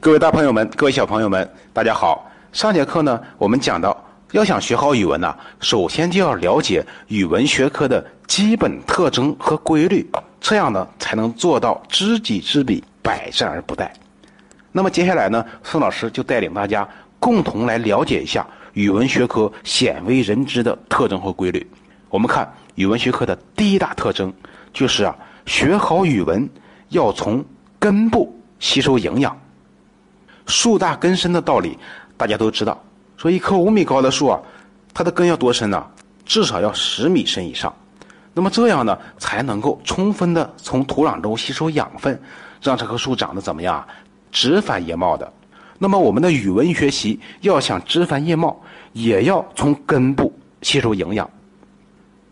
各位大朋友们，各位小朋友们，大家好。上节课呢，我们讲到，要想学好语文呢，首先就要了解语文学科的基本特征和规律，这样呢，才能做到知己知彼，百战而不殆。那么接下来呢，宋老师就带领大家共同来了解一下语文学科鲜为人知的特征和规律。我们看语文学科的第一大特征，就是啊，学好语文要从根部吸收营养。树大根深的道理，大家都知道。说一棵五米高的树啊，它的根要多深呢？至少要十米深以上。那么这样呢，才能够充分的从土壤中吸收养分，让这棵树长得怎么样啊？枝繁叶茂的。那么我们的语文学习要想枝繁叶茂，也要从根部吸收营养。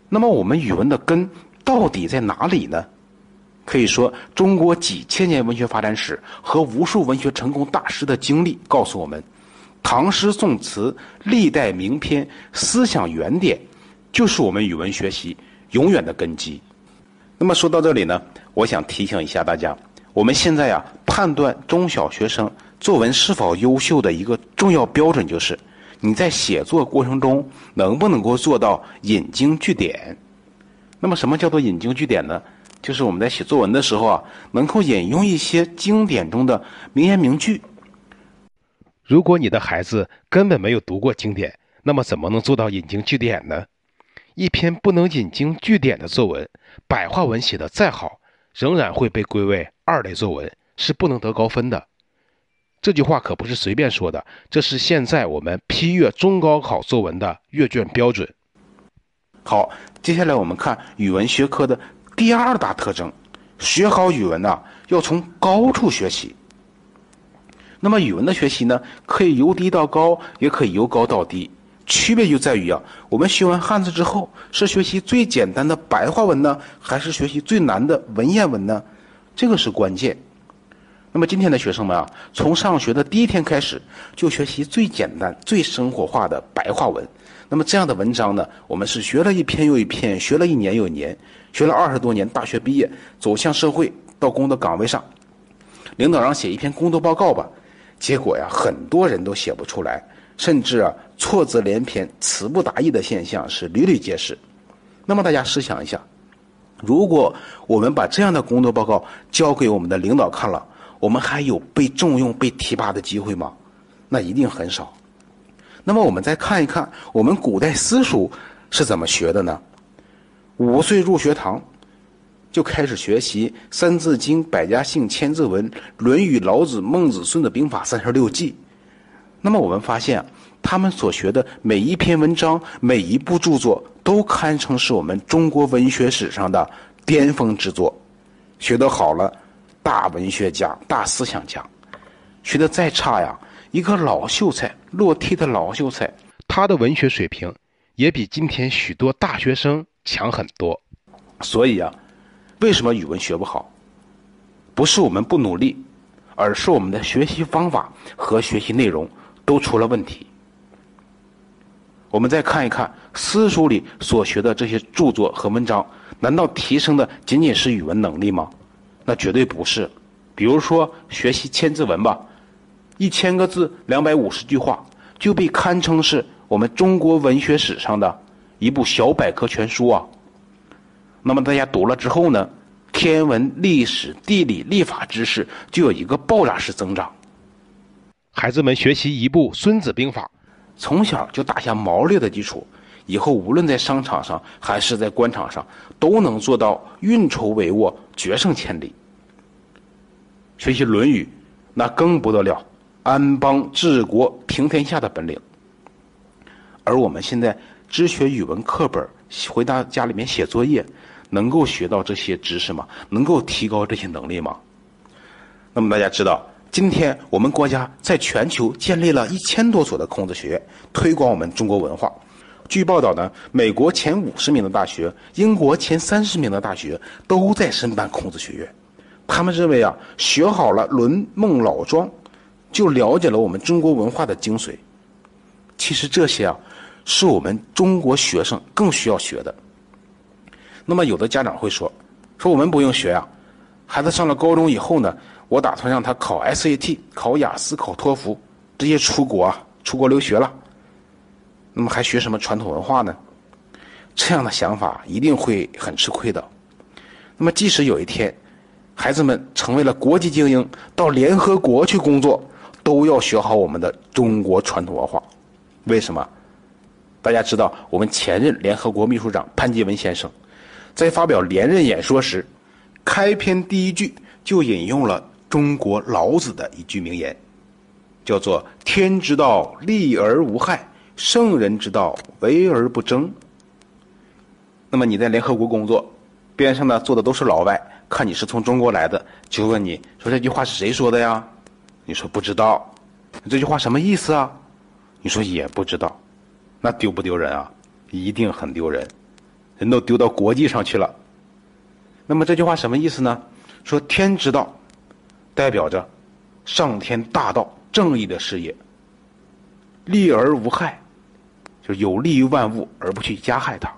那么我们语文的根到底在哪里呢？可以说，中国几千年文学发展史和无数文学成功大师的经历告诉我们，唐诗宋词、历代名篇、思想原点，就是我们语文学习永远的根基。那么说到这里呢，我想提醒一下大家，我们现在呀，判断中小学生作文是否优秀的一个重要标准，就是你在写作过程中能不能够做到引经据典。那么，什么叫做引经据典呢？就是我们在写作文的时候啊，能够引用一些经典中的名言名句。如果你的孩子根本没有读过经典，那么怎么能做到引经据典呢？一篇不能引经据典的作文，白话文写的再好，仍然会被归为二类作文，是不能得高分的。这句话可不是随便说的，这是现在我们批阅中高考作文的阅卷标准。好，接下来我们看语文学科的。第二大特征，学好语文呐，要从高处学习。那么语文的学习呢，可以由低到高，也可以由高到低。区别就在于啊，我们学完汉字之后，是学习最简单的白话文呢，还是学习最难的文言文呢？这个是关键。那么今天的学生们啊，从上学的第一天开始，就学习最简单、最生活化的白话文。那么这样的文章呢，我们是学了一篇又一篇，学了一年又一年，学了二十多年。大学毕业，走向社会，到工作岗位上，领导让写一篇工作报告吧，结果呀，很多人都写不出来，甚至啊，错字连篇、词不达意的现象是屡屡皆是。那么大家试想一下，如果我们把这样的工作报告交给我们的领导看了，我们还有被重用、被提拔的机会吗？那一定很少。那么我们再看一看，我们古代私塾是怎么学的呢？五岁入学堂，就开始学习《三字经》《百家姓》《千字文》《论语》《老子》《孟子》《孙子兵法》三十六计。那么我们发现，他们所学的每一篇文章、每一部著作，都堪称是我们中国文学史上的巅峰之作。学得好了，大文学家、大思想家；学得再差呀。一个老秀才，落地的老秀才，他的文学水平也比今天许多大学生强很多。所以啊，为什么语文学不好？不是我们不努力，而是我们的学习方法和学习内容都出了问题。我们再看一看私塾里所学的这些著作和文章，难道提升的仅仅是语文能力吗？那绝对不是。比如说学习千字文吧。一千个字，两百五十句话，就被堪称是我们中国文学史上的一部小百科全书啊。那么大家读了之后呢，天文、历史、地理、历法知识就有一个爆炸式增长。孩子们学习一部《孙子兵法》，从小就打下毛略的基础，以后无论在商场上还是在官场上，都能做到运筹帷幄、决胜千里。学习《论语》，那更不得了。安邦治国平天下的本领，而我们现在只学语文课本，回到家里面写作业，能够学到这些知识吗？能够提高这些能力吗？那么大家知道，今天我们国家在全球建立了一千多所的孔子学院，推广我们中国文化。据报道呢，美国前五十名的大学，英国前三十名的大学都在申办孔子学院。他们认为啊，学好了《论孟老庄》。就了解了我们中国文化的精髓。其实这些啊，是我们中国学生更需要学的。那么有的家长会说，说我们不用学呀，孩子上了高中以后呢，我打算让他考 SAT、考雅思、考托福，直接出国啊，出国留学了。那么还学什么传统文化呢？这样的想法一定会很吃亏的。那么即使有一天，孩子们成为了国际精英，到联合国去工作，都要学好我们的中国传统文化。为什么？大家知道，我们前任联合国秘书长潘基文先生，在发表连任演说时，开篇第一句就引用了中国老子的一句名言，叫做“天之道，利而无害；圣人之道，为而不争。”那么你在联合国工作，边上呢坐的都是老外，看你是从中国来的，就问你说这句话是谁说的呀？你说不知道，这句话什么意思啊？你说也不知道，那丢不丢人啊？一定很丢人，人都丢到国际上去了。那么这句话什么意思呢？说天之道，代表着上天大道正义的事业，利而无害，就是有利于万物而不去加害它。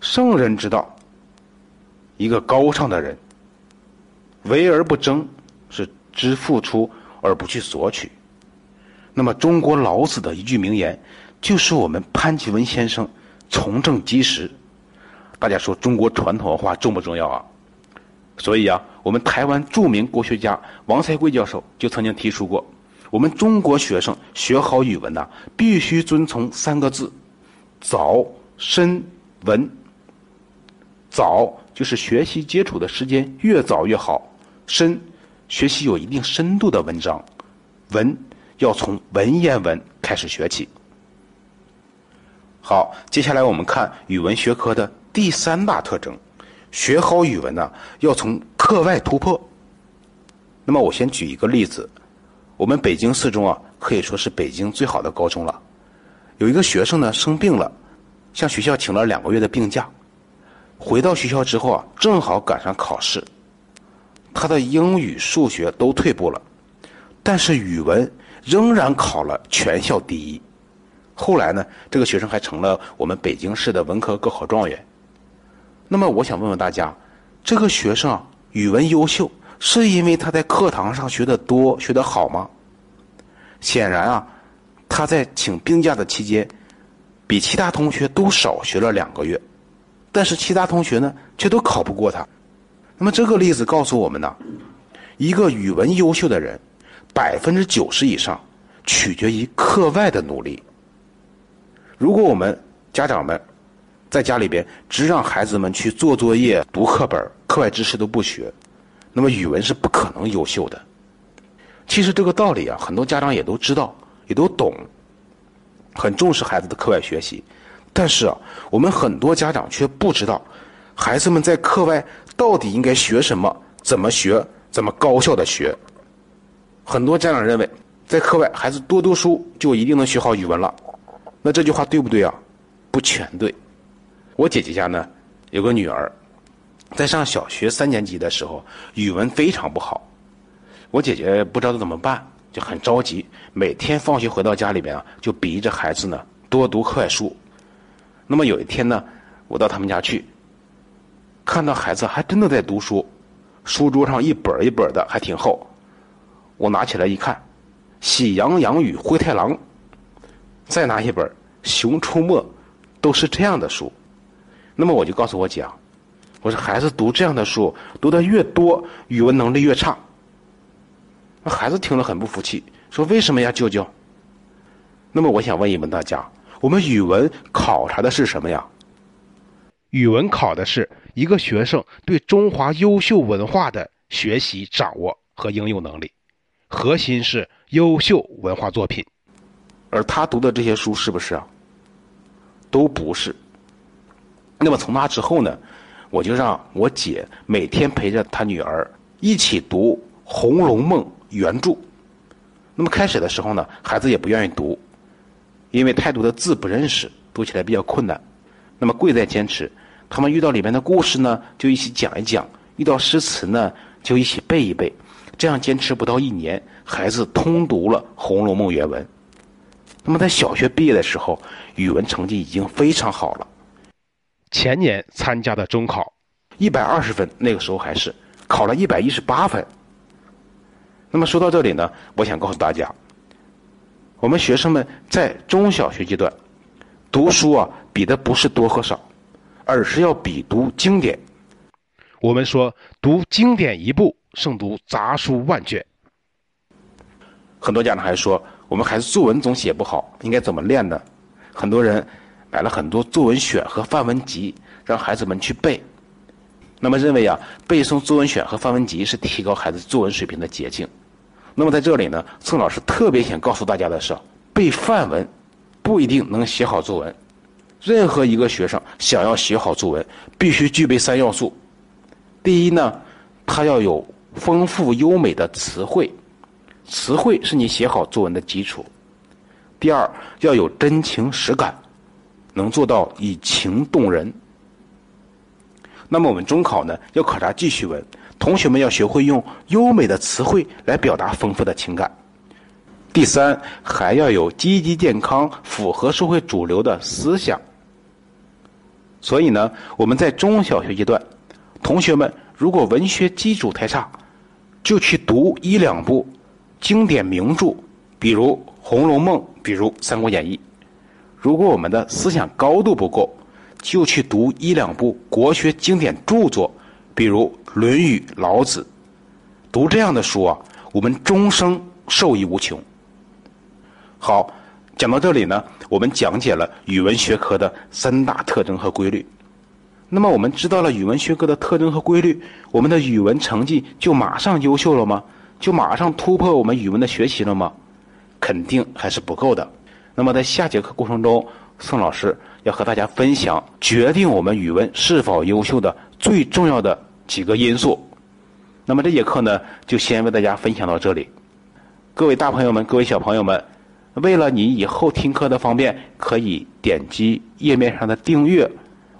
圣人之道，一个高尚的人，为而不争，是只付出而不去索取。那么，中国老子的一句名言，就是我们潘基文先生从政基石。大家说中国传统文化重不重要啊？所以啊，我们台湾著名国学家王才贵教授就曾经提出过，我们中国学生学好语文呐，必须遵从三个字：早、深、文。早就是学习接触的时间越早越好，深，学习有一定深度的文章，文要从文言文开始学起。好，接下来我们看语文学科的第三大特征，学好语文呢要从课外突破。那么我先举一个例子，我们北京四中啊可以说是北京最好的高中了，有一个学生呢生病了，向学校请了两个月的病假。回到学校之后啊，正好赶上考试，他的英语、数学都退步了，但是语文仍然考了全校第一。后来呢，这个学生还成了我们北京市的文科高考状元。那么，我想问问大家，这个学生，语文优秀，是因为他在课堂上学的多、学的好吗？显然啊，他在请病假的期间，比其他同学都少学了两个月。但是其他同学呢，却都考不过他。那么这个例子告诉我们呢，一个语文优秀的人，百分之九十以上取决于课外的努力。如果我们家长们在家里边只让孩子们去做作业、读课本、课外知识都不学，那么语文是不可能优秀的。其实这个道理啊，很多家长也都知道，也都懂，很重视孩子的课外学习。但是啊，我们很多家长却不知道，孩子们在课外到底应该学什么，怎么学，怎么高效的学。很多家长认为，在课外孩子多读书就一定能学好语文了，那这句话对不对啊？不全对。我姐姐家呢有个女儿，在上小学三年级的时候，语文非常不好。我姐姐不知道怎么办，就很着急，每天放学回到家里边啊，就逼着孩子呢多读课外书。那么有一天呢，我到他们家去，看到孩子还真的在读书，书桌上一本一本的，还挺厚。我拿起来一看，《喜羊羊与灰太狼》，再拿一本《熊出没》，都是这样的书。那么我就告诉我姐，我说孩子读这样的书，读的越多，语文能力越差。那孩子听了很不服气，说：“为什么呀，舅舅？”那么我想问一问大家。我们语文考察的是什么呀？语文考的是一个学生对中华优秀文化的学习、掌握和应用能力，核心是优秀文化作品。而他读的这些书是不是啊？都不是。那么从那之后呢，我就让我姐每天陪着她女儿一起读《红楼梦》原著。那么开始的时候呢，孩子也不愿意读。因为太多的字不认识，读起来比较困难。那么贵在坚持，他们遇到里面的故事呢，就一起讲一讲；遇到诗词呢，就一起背一背。这样坚持不到一年，孩子通读了《红楼梦》原文。那么在小学毕业的时候，语文成绩已经非常好了。前年参加的中考，一百二十分，那个时候还是考了一百一十八分。那么说到这里呢，我想告诉大家，我们学生们在中小学阶段读书啊，比的不是多和少，而是要比读经典。我们说，读经典一部胜读杂书万卷。很多家长还说，我们孩子作文总写不好，应该怎么练呢？很多人买了很多作文选和范文集，让孩子们去背。那么认为啊，背诵作文选和范文集是提高孩子作文水平的捷径。那么在这里呢，宋老师特别想告诉大家的是，背范文不一定能写好作文。任何一个学生想要写好作文，必须具备三要素。第一呢，他要有丰富优美的词汇，词汇是你写好作文的基础。第二，要有真情实感，能做到以情动人。那么我们中考呢，要考察记叙文，同学们要学会用优美的词汇来表达丰富的情感。第三，还要有积极健康、符合社会主流的思想。所以呢，我们在中小学阶段，同学们如果文学基础太差，就去读一两部经典名著，比如《红楼梦》。比如《三国演义》，如果我们的思想高度不够，就去读一两部国学经典著作，比如《论语》《老子》。读这样的书啊，我们终生受益无穷。好，讲到这里呢，我们讲解了语文学科的三大特征和规律。那么，我们知道了语文学科的特征和规律，我们的语文成绩就马上优秀了吗？就马上突破我们语文的学习了吗？肯定还是不够的。那么在下节课过程中，宋老师要和大家分享决定我们语文是否优秀的最重要的几个因素。那么这节课呢，就先为大家分享到这里。各位大朋友们，各位小朋友们，为了你以后听课的方便，可以点击页面上的订阅。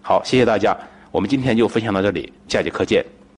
好，谢谢大家。我们今天就分享到这里，下节课见。